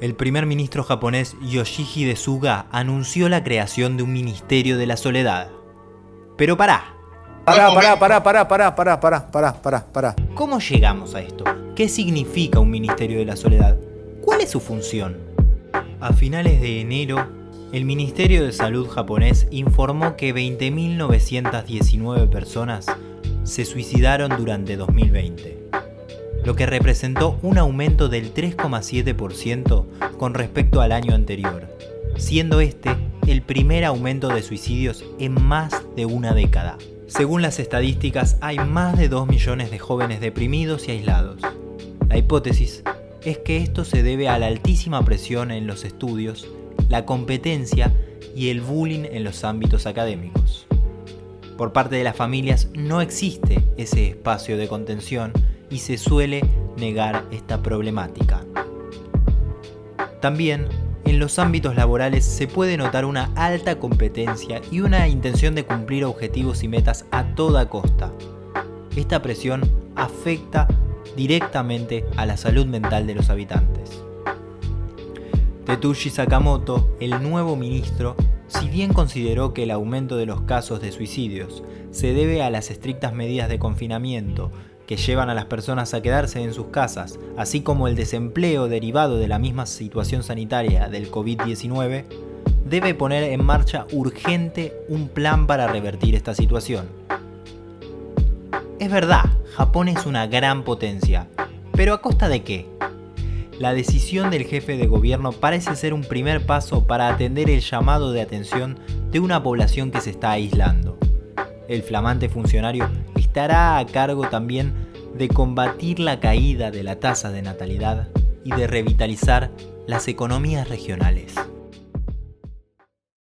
el primer ministro japonés Yoshihide Suga anunció la creación de un Ministerio de la Soledad. Pero pará. Pará, pará, pará, pará, pará, pará, pará, pará, pará, pará. ¿Cómo llegamos a esto? ¿Qué significa un Ministerio de la Soledad? ¿Cuál es su función? A finales de enero, el Ministerio de Salud japonés informó que 20.919 personas se suicidaron durante 2020 lo que representó un aumento del 3,7% con respecto al año anterior, siendo este el primer aumento de suicidios en más de una década. Según las estadísticas, hay más de 2 millones de jóvenes deprimidos y aislados. La hipótesis es que esto se debe a la altísima presión en los estudios, la competencia y el bullying en los ámbitos académicos. Por parte de las familias no existe ese espacio de contención y se suele negar esta problemática. También, en los ámbitos laborales se puede notar una alta competencia y una intención de cumplir objetivos y metas a toda costa. Esta presión afecta directamente a la salud mental de los habitantes. Tetsushi Sakamoto, el nuevo ministro, si bien consideró que el aumento de los casos de suicidios se debe a las estrictas medidas de confinamiento que llevan a las personas a quedarse en sus casas, así como el desempleo derivado de la misma situación sanitaria del COVID-19, debe poner en marcha urgente un plan para revertir esta situación. Es verdad, Japón es una gran potencia, pero ¿a costa de qué? La decisión del jefe de gobierno parece ser un primer paso para atender el llamado de atención de una población que se está aislando. El flamante funcionario estará a cargo también de combatir la caída de la tasa de natalidad y de revitalizar las economías regionales.